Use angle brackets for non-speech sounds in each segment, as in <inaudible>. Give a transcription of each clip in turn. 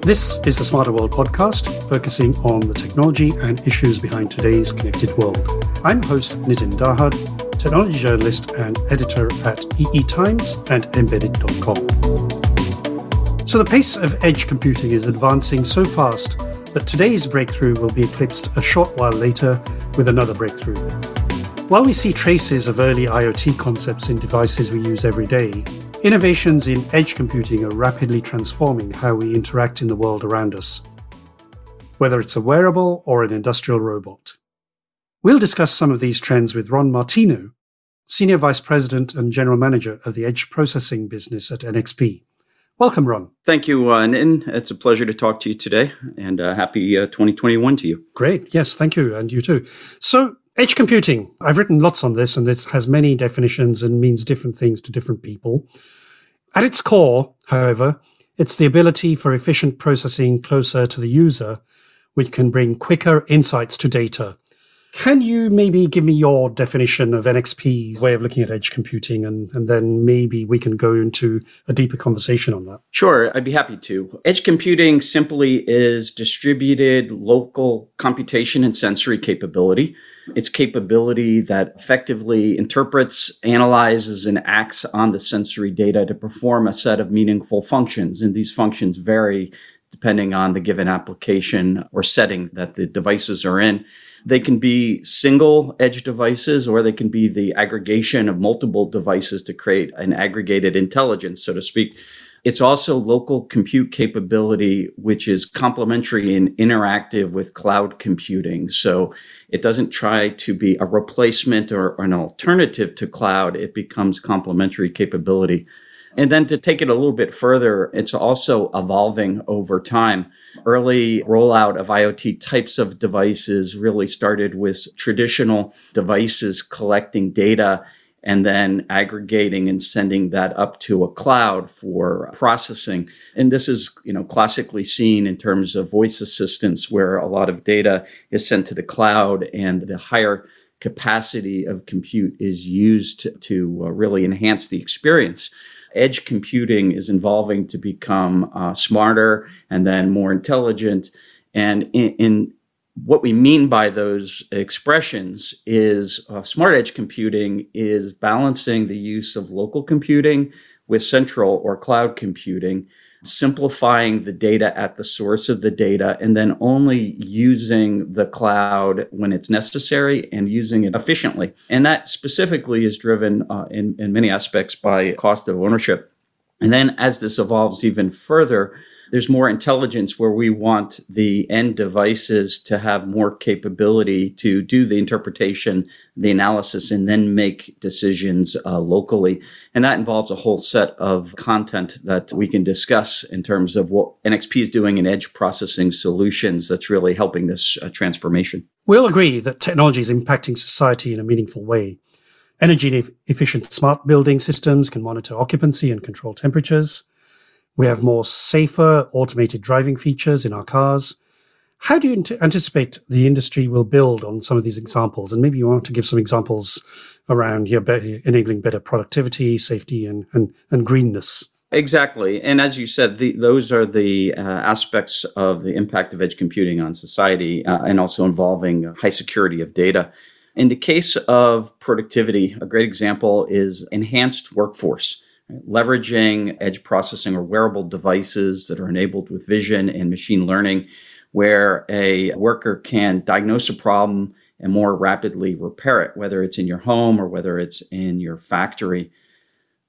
This is the Smarter World podcast, focusing on the technology and issues behind today's connected world. I'm host Nitin Dahad, technology journalist and editor at EE Times and embedded.com. So, the pace of edge computing is advancing so fast that today's breakthrough will be eclipsed a short while later with another breakthrough. While we see traces of early IoT concepts in devices we use every day, innovations in edge computing are rapidly transforming how we interact in the world around us, whether it's a wearable or an industrial robot. We'll discuss some of these trends with Ron Martino, Senior Vice President and General Manager of the Edge Processing business at NXP. Welcome, Ron. Thank you, uh, Nitin. It's a pleasure to talk to you today, and uh, happy uh, 2021 to you. Great. Yes, thank you, and you too. So, edge computing. I've written lots on this, and this has many definitions and means different things to different people. At its core, however, it's the ability for efficient processing closer to the user, which can bring quicker insights to data can you maybe give me your definition of NXP's way of looking at edge computing and, and then maybe we can go into a deeper conversation on that? Sure, I'd be happy to. Edge computing simply is distributed local computation and sensory capability. It's capability that effectively interprets, analyzes, and acts on the sensory data to perform a set of meaningful functions. And these functions vary depending on the given application or setting that the devices are in. They can be single edge devices or they can be the aggregation of multiple devices to create an aggregated intelligence, so to speak. It's also local compute capability, which is complementary and interactive with cloud computing. So it doesn't try to be a replacement or, or an alternative to cloud. It becomes complementary capability. And then to take it a little bit further, it's also evolving over time. Early rollout of IoT types of devices really started with traditional devices collecting data and then aggregating and sending that up to a cloud for processing. And this is, you know, classically seen in terms of voice assistants where a lot of data is sent to the cloud and the higher capacity of compute is used to, to uh, really enhance the experience edge computing is evolving to become uh, smarter and then more intelligent. And in, in, what we mean by those expressions is uh, smart edge computing is balancing the use of local computing with central or cloud computing simplifying the data at the source of the data, and then only using the cloud when it's necessary and using it efficiently. And that specifically is driven uh, in, in many aspects by cost of ownership. And then as this evolves even further, there's more intelligence where we want the end devices to have more capability to do the interpretation, the analysis, and then make decisions uh, locally. And that involves a whole set of content that we can discuss in terms of what NXP is doing in edge processing solutions that's really helping this uh, transformation. We'll agree that technology is impacting society in a meaningful way. Energy efficient smart building systems can monitor occupancy and control temperatures. We have more safer automated driving features in our cars. How do you anticipate the industry will build on some of these examples? And maybe you want to give some examples around enabling better productivity, safety, and, and, and greenness. Exactly. And as you said, the, those are the uh, aspects of the impact of edge computing on society uh, and also involving high security of data. In the case of productivity, a great example is enhanced workforce leveraging edge processing or wearable devices that are enabled with vision and machine learning, where a worker can diagnose a problem and more rapidly repair it, whether it's in your home or whether it's in your factory.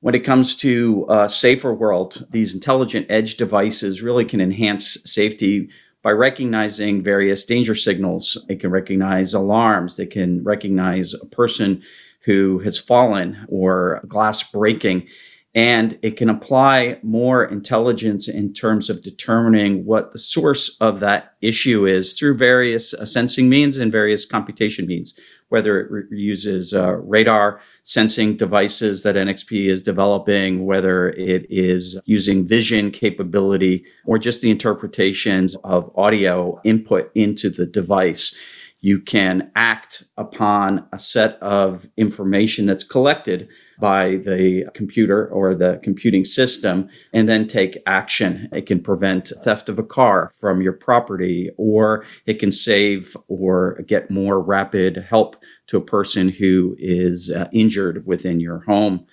When it comes to a safer world, these intelligent edge devices really can enhance safety by recognizing various danger signals. It can recognize alarms. They can recognize a person who has fallen or glass breaking and it can apply more intelligence in terms of determining what the source of that issue is through various uh, sensing means and various computation means, whether it re- uses uh, radar sensing devices that NXP is developing, whether it is using vision capability or just the interpretations of audio input into the device. You can act upon a set of information that's collected by the computer or the computing system and then take action. It can prevent theft of a car from your property, or it can save or get more rapid help to a person who is uh, injured within your home.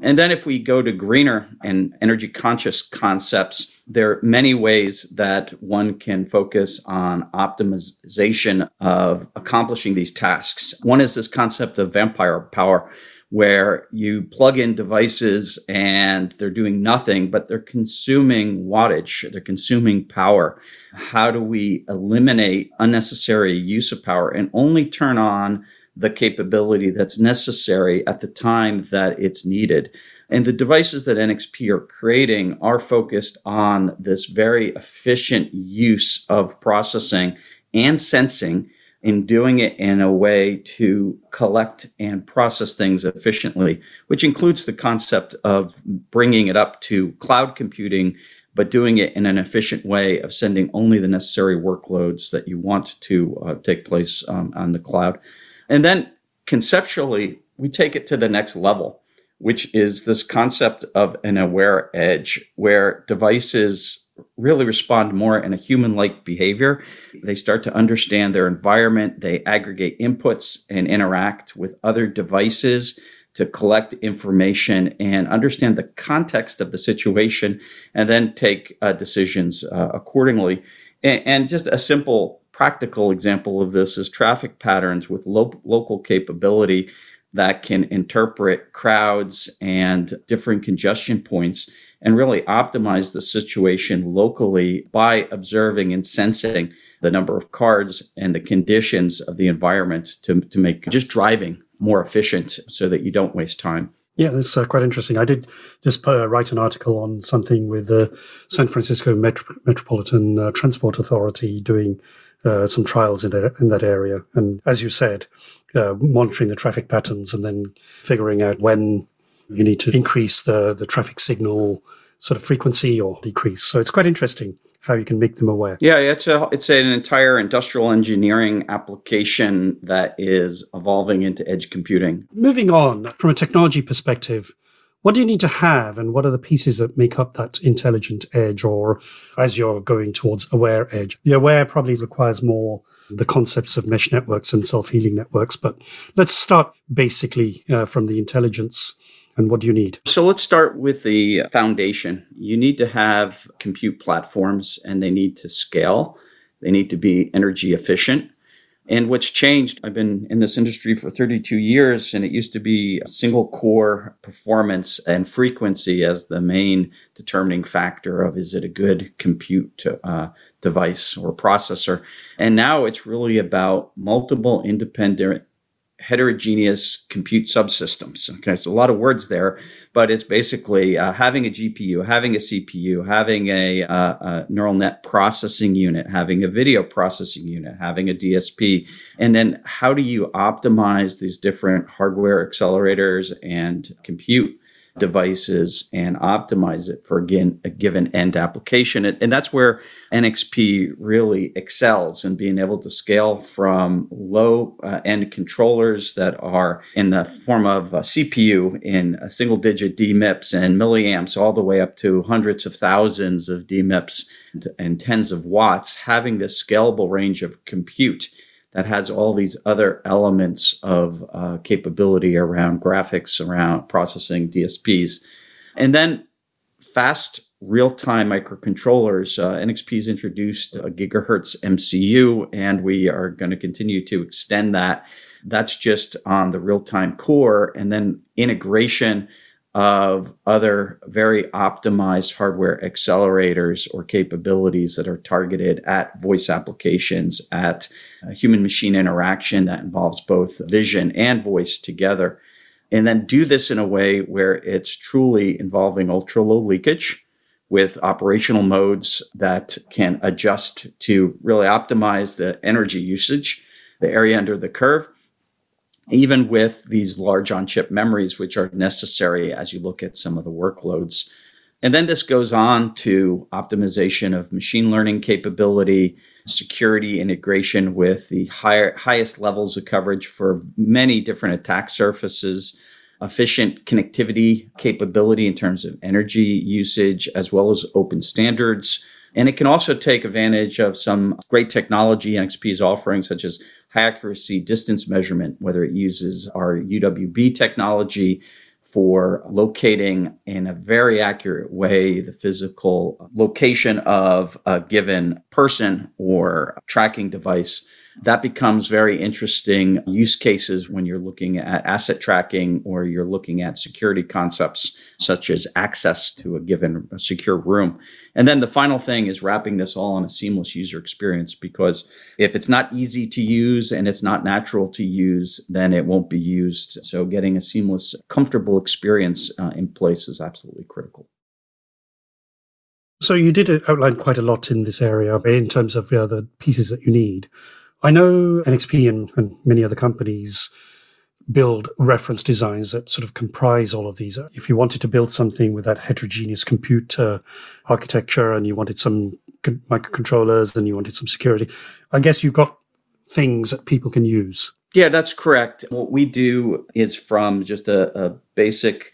And then if we go to greener and energy conscious concepts, there are many ways that one can focus on optimization of accomplishing these tasks. One is this concept of vampire power, where you plug in devices and they're doing nothing, but they're consuming wattage, they're consuming power. How do we eliminate unnecessary use of power and only turn on the capability that's necessary at the time that it's needed? And the devices that NXP are creating are focused on this very efficient use of processing and sensing in doing it in a way to collect and process things efficiently, which includes the concept of bringing it up to cloud computing, but doing it in an efficient way of sending only the necessary workloads that you want to uh, take place um, on the cloud. And then conceptually, we take it to the next level, which is this concept of an aware edge where devices really respond more in a human like behavior. They start to understand their environment, they aggregate inputs and interact with other devices to collect information and understand the context of the situation and then take uh, decisions uh, accordingly. And, and, just a simple practical example of this is traffic patterns with lo- local capability that can interpret crowds and different congestion points and really optimize the situation locally by observing and sensing the number of cars and the conditions of the environment to, to make just driving more efficient so that you don't waste time. Yeah, that's uh, quite interesting. I did just uh, write an article on something with the San Francisco Metro- Metropolitan uh, Transport Authority doing uh, some trials in that in that area, and as you said, uh, monitoring the traffic patterns and then figuring out when you need to increase the, the traffic signal sort of frequency or decrease. So it's quite interesting how you can make them aware. Yeah, it's a it's an entire industrial engineering application that is evolving into edge computing. Moving on from a technology perspective, what do you need to have and what are the pieces that make up that intelligent edge or as you're going towards aware edge? The aware probably requires more the concepts of mesh networks and self-healing networks, but let's start basically uh, from the intelligence and what do you need? So let's start with the foundation. You need to have compute platforms and they need to scale. They need to be energy efficient. And what's changed, I've been in this industry for 32 years, and it used to be single core performance and frequency as the main determining factor of is it a good compute uh, device or processor. And now it's really about multiple independent heterogeneous compute subsystems. Okay, so a lot of words there, but it's basically uh, having a GPU, having a CPU, having a, uh, a, neural net processing unit, having a video processing unit, having a DSP, and then how do you optimize these different hardware accelerators and compute devices and optimize it for again a given end application. And, that's where nxp really excels in being able to scale from low uh, end controllers that are in the form of a cpu in a single digit dmips and milliamps all the way up to hundreds of thousands of dmips and, and tens of watts having this scalable range of compute that has all these other elements of uh, capability around graphics, around processing DSPs. And then fast real time microcontrollers. Uh, NXP has introduced a gigahertz MCU, and we are going to continue to extend that. That's just on the real time core, and then integration of other very optimized hardware accelerators or capabilities that are targeted at voice applications, at uh, human machine interaction that involves both vision and voice together. And then do this in a way where it's truly involving ultra low leakage with operational modes that can adjust to really optimize the energy usage, the area under the curve even with these large on chip memories, which are necessary as you look at some of the workloads. And then this goes on to optimization of machine learning capability, security integration with the higher, highest levels of coverage for many different attack surfaces, efficient connectivity capability in terms of energy usage, as well as open standards. And it can also take advantage of some great technology NXP is offering, such as high accuracy distance measurement, whether it uses our UWB technology for locating in a very accurate way the physical location of a given person or tracking device that becomes very interesting use cases when you're looking at asset tracking or you're looking at security concepts such as access to a given secure room. And then the final thing is wrapping this all in a seamless user experience because if it's not easy to use and it's not natural to use, then it won't be used. So getting a seamless, comfortable experience uh, in place is absolutely critical. So you did outline quite a lot in this area in terms of uh, the pieces that you need. I know NXP and, and many other companies build reference designs that sort of comprise all of these. If you wanted to build something with that heterogeneous compute uh, architecture and you wanted some microcontrollers and you wanted some security, I guess you've got things that people can use. Yeah, that's correct. What we do is from just a, a basic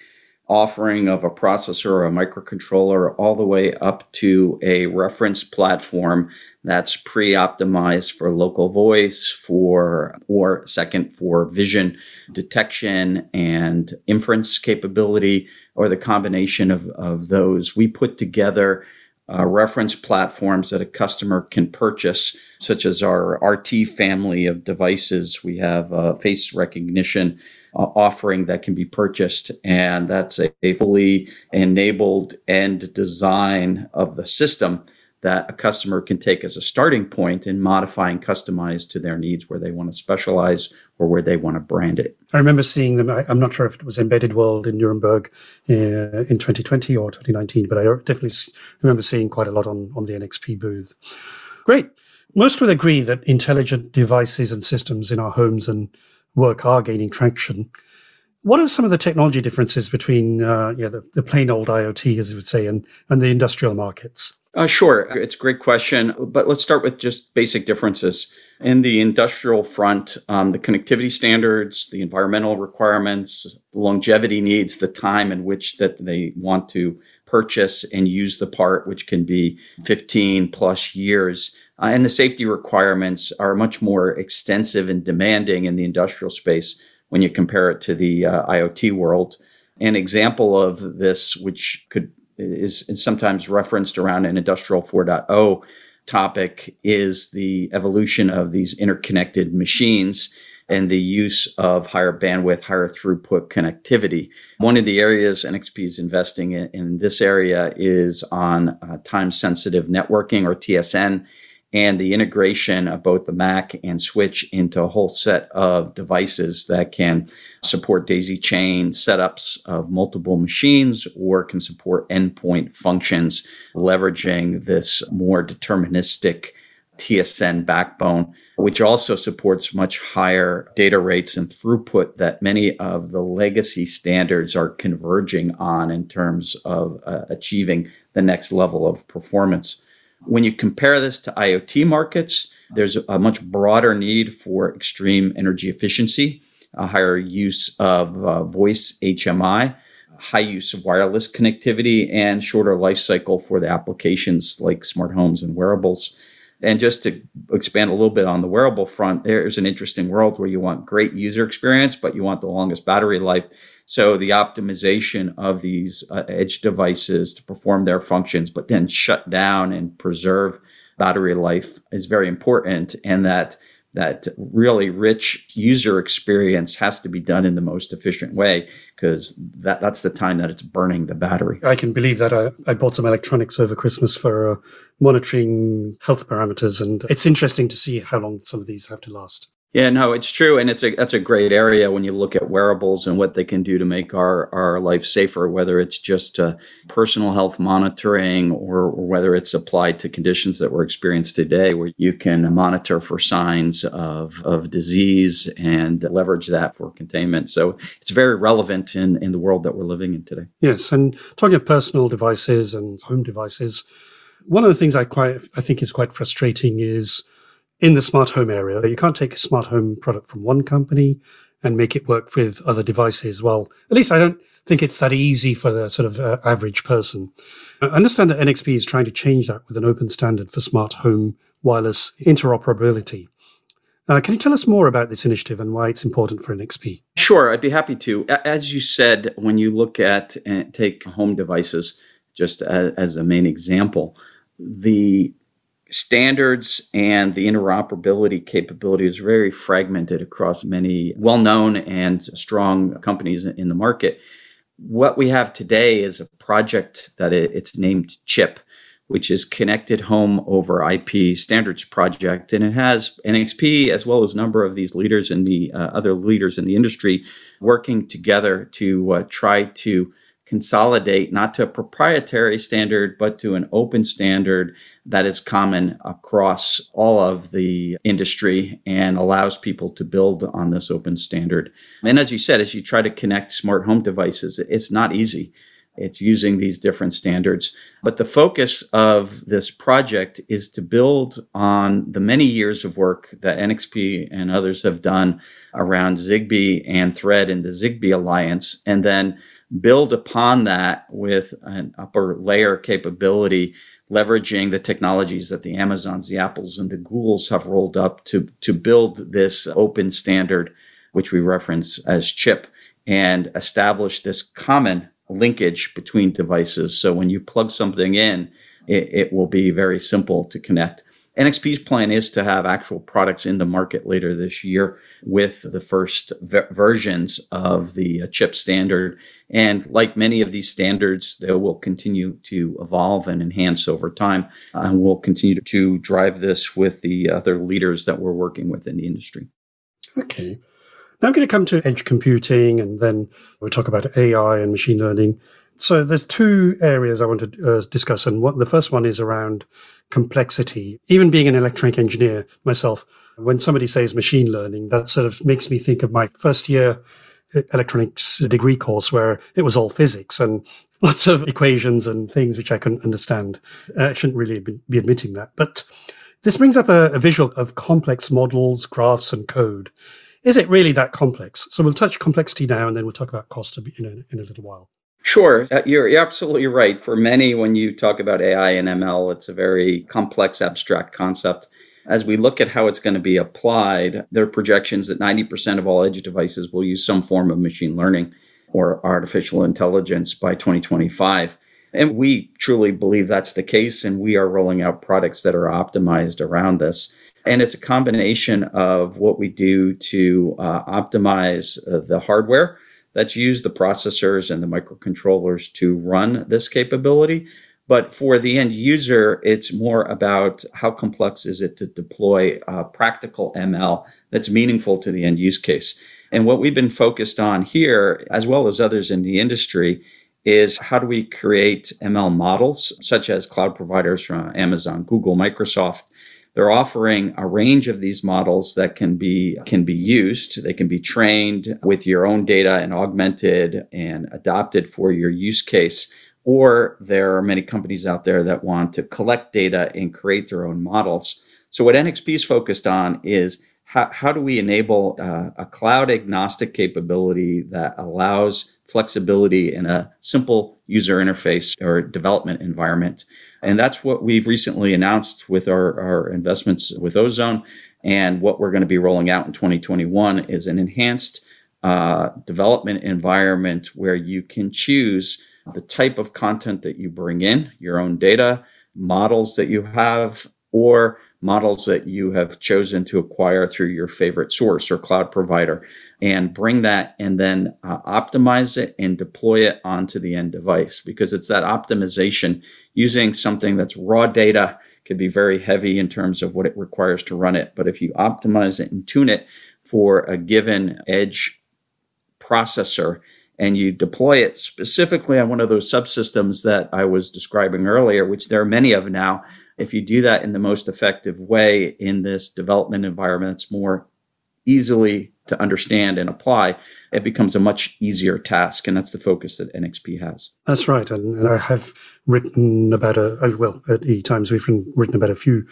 offering of a processor or a microcontroller all the way up to a reference platform that's pre-optimized for local voice for or second for vision detection and inference capability or the combination of, of those we put together uh, reference platforms that a customer can purchase, such as our RT family of devices. We have a face recognition uh, offering that can be purchased, and that's a, a fully enabled end design of the system that a customer can take as a starting point and modify and customize to their needs where they want to specialize or where they want to brand it. I remember seeing them. I, am not sure if it was Embedded World in Nuremberg uh, in 2020 or 2019, but I definitely remember seeing quite a lot on, on the NXP booth. Great. Most would agree that intelligent devices and systems in our homes and work are gaining traction. What are some of the technology differences between uh, yeah, the, the plain old IoT, as you would say, and, and the industrial markets? Uh, sure. It's a great question, but let's start with just basic differences. In the industrial front, um, the connectivity standards, the environmental requirements, longevity needs, the time in which that they want to purchase and use the part, which can be 15 plus years, uh, and the safety requirements are much more extensive and demanding in the industrial space when you compare it to the uh, IoT world. An example of this, which could is, is sometimes referenced around an industrial 4.0 topic is the evolution of these interconnected machines and the use of higher bandwidth, higher throughput connectivity. One of the areas NXP is investing in, in this area is on uh, time sensitive networking or TSN and the integration of both the Mac and Switch into a whole set of devices that can support daisy chain setups of multiple machines or can support endpoint functions, leveraging this more deterministic TSN backbone, which also supports much higher data rates and throughput that many of the legacy standards are converging on in terms of uh, achieving the next level of performance. When you compare this to IoT markets, there's a much broader need for extreme energy efficiency, a higher use of uh, voice HMI, high use of wireless connectivity, and shorter life cycle for the applications like smart homes and wearables. And just to expand a little bit on the wearable front, there's an interesting world where you want great user experience, but you want the longest battery life. So the optimization of these uh, edge devices to perform their functions, but then shut down and preserve battery life is very important. And that that really rich user experience has to be done in the most efficient way because that, that's the time that it's burning the battery. I can believe that. I, I bought some electronics over Christmas for uh, monitoring health parameters, and it's interesting to see how long some of these have to last. Yeah, no, it's true, and it's a that's a great area when you look at wearables and what they can do to make our our life safer. Whether it's just uh, personal health monitoring or, or, whether it's applied to conditions that we're experiencing today, where you can monitor for signs of of disease and leverage that for containment. So it's very relevant in in the world that we're living in today. Yes, and talking of personal devices and home devices, one of the things I quite I think is quite frustrating is in the smart home area. You can't take a smart home product from one company and make it work with other devices. Well, at least I don't think it's that easy for the sort of uh, average person. I understand that NXP is trying to change that with an open standard for smart home wireless interoperability. Uh, can you tell us more about this initiative and why it's important for NXP? Sure, I'd be happy to. As you said, when you look at and take home devices, just as, as a main example, the standards and the interoperability capability is very fragmented across many well known and strong companies in the market. What we have today is a project that it's named CHIP, which is Connected Home over IP Standards Project. And it has NXP as well as a number of these leaders and the uh, other leaders in the industry working together to uh, try to consolidate not to a proprietary standard, but to an open standard that is common across all of the industry and allows people to build on this open standard. And as you said, as you try to connect smart home devices, it's not easy. It's using these different standards. But the focus of this project is to build on the many years of work that NXP and others have done around Zigbee and Thread and the Zigbee Alliance, and then build upon that with an upper layer capability, leveraging the technologies that the Amazons, the Apples, and the Googles have rolled up to, to build this open standard, which we reference as CHIP, and establish this common linkage between devices. So when you plug something in, it, it will be very simple to connect. NXP's plan is to have actual products in the market later this year with the first versions of the uh, chip standard. And like many of these standards, they will continue to evolve and enhance over time. And we'll continue to drive this with the other leaders that we're working with in the industry. Okay. Now I'm going to come to edge computing and then we'll talk about AI and machine learning. So there's two areas I want to uh, discuss, and what the first one is around complexity. Even being an electronic engineer myself, when somebody says machine learning, that sort of makes me think of my first year uh, electronics degree course where it was all physics and <laughs> lots of equations and things which I couldn't understand. I shouldn't really be admitting that, but this brings up a, a visual of complex models, graphs, and code. Is it really that complex? So we'll touch complexity now, and then we'll talk about cost in a, in a little while. Sure, uh, you're, you're absolutely right. For many, when you talk about AI and ML, it's a very complex, abstract concept. As we look at how it's going to be applied, there are projections that 90% of all edge devices will use some form of machine learning or artificial intelligence by 2025. And we truly believe that's the case. And we are rolling out products that are optimized around this. And it's a combination of what we do to uh, optimize uh, the hardware that's used, the processors and the microcontrollers to run this capability. But for the end user, it's more about how complex is it to deploy practical ML that's meaningful to the end use case. And what we've been focused on here, as well as others in the industry, is how do we create ML models, such as cloud providers from Amazon, Google, Microsoft, they're offering a range of these models that can be can be used. They can be trained with your own data and augmented and adopted for your use case. Or there are many companies out there that want to collect data and create their own models. So what NXP is focused on is how, how do we enable uh, a cloud agnostic capability that allows flexibility in a simple user interface or development environment? And that's what we've recently announced with our, our investments with Au-Zone. And what we're going to be rolling out in 2021 is an enhanced uh, development environment where you can choose the type of content that you bring in, your own data, models that you have, or models that you have chosen to acquire through your favorite source or cloud provider and bring that and then uh, optimize it and deploy it onto the end device because it's that optimization using something that's raw data could be very heavy in terms of what it requires to run it. But if you optimize it and tune it for a given edge processor and you deploy it specifically on one of those subsystems that I was describing earlier, which there are many of now, if you do that in the most effective way in this development environment, it's more easily to understand and apply, it becomes a much easier task. And that's the focus that NXP has. That's right. And, and I have written about a, well, at E Times, we've written about a few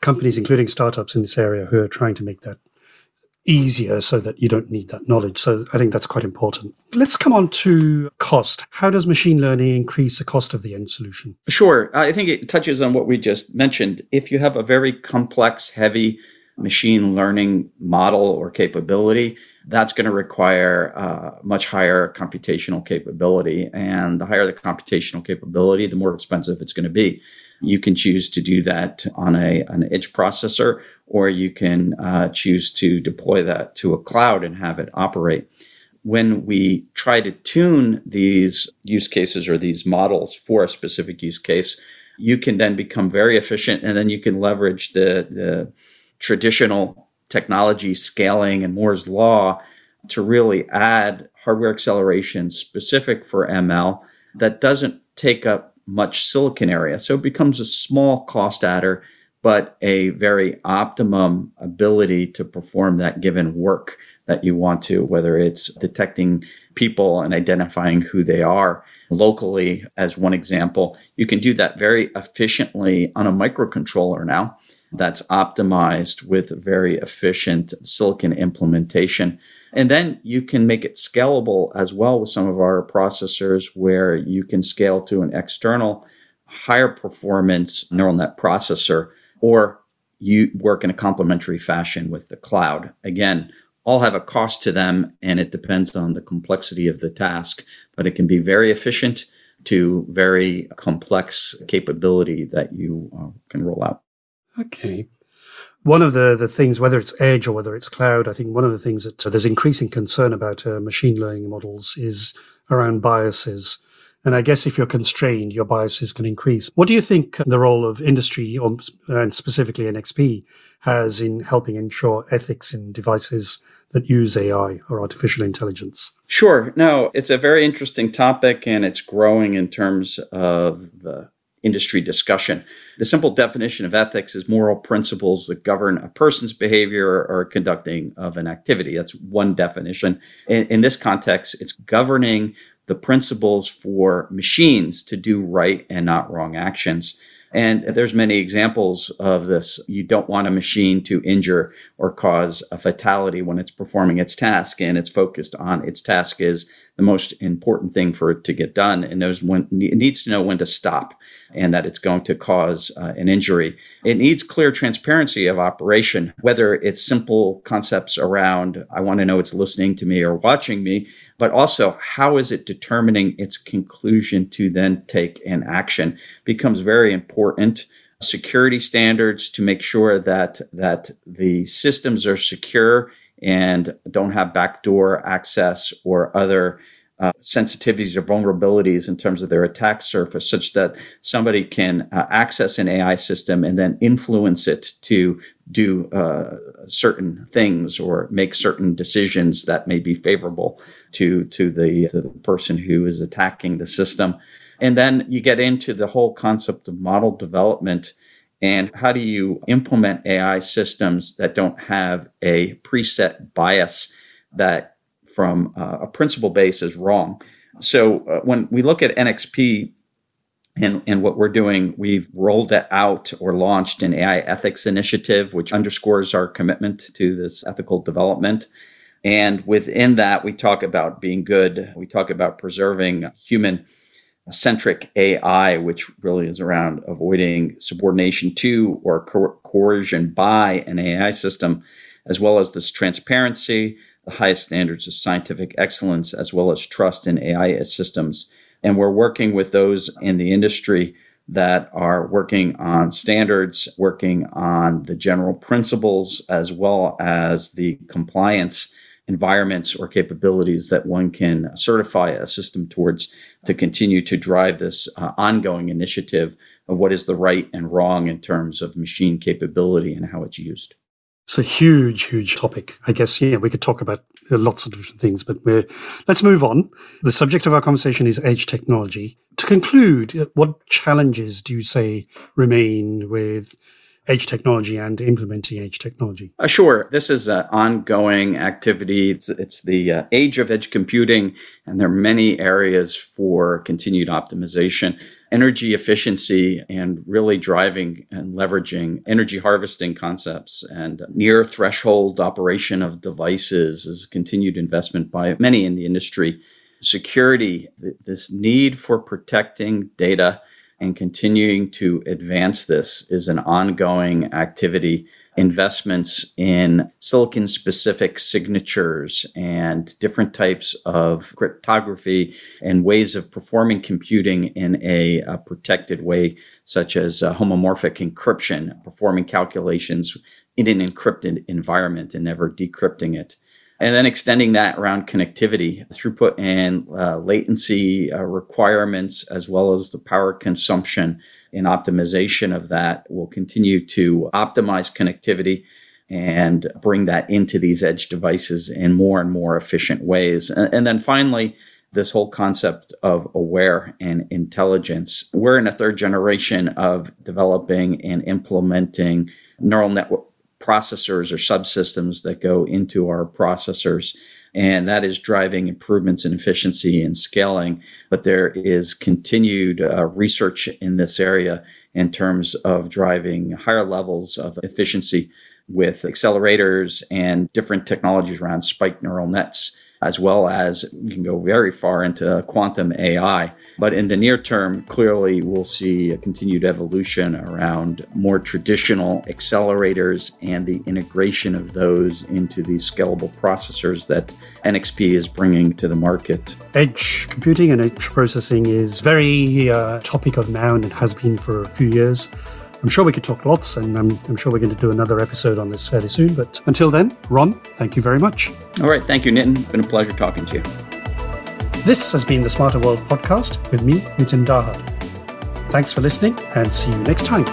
companies, including startups in this area, who are trying to make that easier so that you don't need that knowledge. So I think that's quite important. Let's come on to cost. How does machine learning increase the cost of the end solution? Sure. I think it touches on what we just mentioned. If you have a very complex, heavy machine learning model or capability, that's going to require uh, much higher computational capability. And the higher the computational capability, the more expensive it's going to be. You can choose to do that on a an edge processor, or you can uh, choose to deploy that to a cloud and have it operate. When we try to tune these use cases or these models for a specific use case, you can then become very efficient, and then you can leverage the the traditional technology scaling and Moore's law to really add hardware acceleration specific for ML that doesn't take up much silicon area. So it becomes a small cost adder, but a very optimum ability to perform that given work that you want to, whether it's detecting people and identifying who they are locally, as one example. You can do that very efficiently on a microcontroller now that's optimized with very efficient silicon implementation. And then you can make it scalable as well with some of our processors where you can scale to an external higher performance neural net processor or you work in a complementary fashion with the cloud. Again, all have a cost to them and it depends on the complexity of the task, but it can be very efficient to very complex capability that you uh, can roll out. Okay. One of the, the things, whether it's edge or whether it's cloud, I think one of the things that there's increasing concern about uh, machine learning models is around biases. And I guess if you're constrained, your biases can increase. What do you think the role of industry, or, and specifically NXP, has in helping ensure ethics in devices that use AI or artificial intelligence? Sure. No, it's a very interesting topic and it's growing in terms of the industry discussion. The simple definition of ethics is moral principles that govern a person's behavior or conducting of an activity. That's one definition. In, in this context, it's governing the principles for machines to do right and not wrong actions. And there's many examples of this. You don't want a machine to injure or cause a fatality when it's performing its task and it's focused on its task is the most important thing for it to get done and knows when it needs to know when to stop and that it's going to cause uh, an injury. It needs clear transparency of operation, whether it's simple concepts around I want to know it's listening to me or watching me, but also how is it determining its conclusion to then take an action? Becomes very important. Security standards to make sure that that the systems are secure and don't have backdoor access or other uh, sensitivities or vulnerabilities in terms of their attack surface, such that somebody can uh, access an AI system and then influence it to do uh, certain things or make certain decisions that may be favorable to to the, to the person who is attacking the system. And then you get into the whole concept of model development and how do you implement AI systems that don't have a preset bias that from uh, a principle base is wrong. So uh, when we look at NXP and, and what we're doing, we've rolled out or launched an AI ethics initiative, which underscores our commitment to this ethical development. And within that, we talk about being good. We talk about preserving human centric AI, which really is around avoiding subordination to or co- coercion by an AI system, as well as this transparency, the highest standards of scientific excellence as well as trust in AI systems. And we're working with those in the industry that are working on standards, working on the general principles, as well as the compliance environments or capabilities that one can certify a system towards to continue to drive this uh, ongoing initiative of what is the right and wrong in terms of machine capability and how it's used. It's a huge, huge topic. I guess, yeah, we could talk about lots of different things, but we're, let's move on. The subject of our conversation is edge technology. To conclude, what challenges do you say remain with edge technology and implementing edge technology? Uh, sure. This is an ongoing activity. It's, it's the uh, age of edge computing, and there are many areas for continued optimization. Energy efficiency and really driving and leveraging energy harvesting concepts and near threshold operation of devices is continued investment by many in the industry. Security, this need for protecting data and continuing to advance this is an ongoing activity. Investments in silicon specific signatures and different types of cryptography and ways of performing computing in a, a protected way, such as homomorphic encryption, performing calculations in an encrypted environment and never decrypting it and then extending that around connectivity, throughput and uh, latency uh, requirements, as well as the power consumption and optimization of that will continue to optimize connectivity and bring that into these edge devices in more and more efficient ways. And, and then finally, this whole concept of aware and intelligence. We're in a third generation of developing and implementing neural network processors or subsystems that go into our processors. And that is driving improvements in efficiency and scaling. But there is continued uh, research in this area in terms of driving higher levels of efficiency with accelerators and different technologies around spike neural nets as well as you can go very far into quantum AI. But in the near term, clearly we'll see a continued evolution around more traditional accelerators and the integration of those into these scalable processors that NXP is bringing to the market. Edge computing and edge processing is very uh, topic of now and it has been for a few years. I'm sure we could talk lots, and I'm, I'm sure we're going to do another episode on this fairly soon. But until then, Ron, thank you very much. All right. Thank you, Nitin. It's been a pleasure talking to you. This has been the Smarter World podcast with me, Nitin Dahad. Thanks for listening, and see you next time.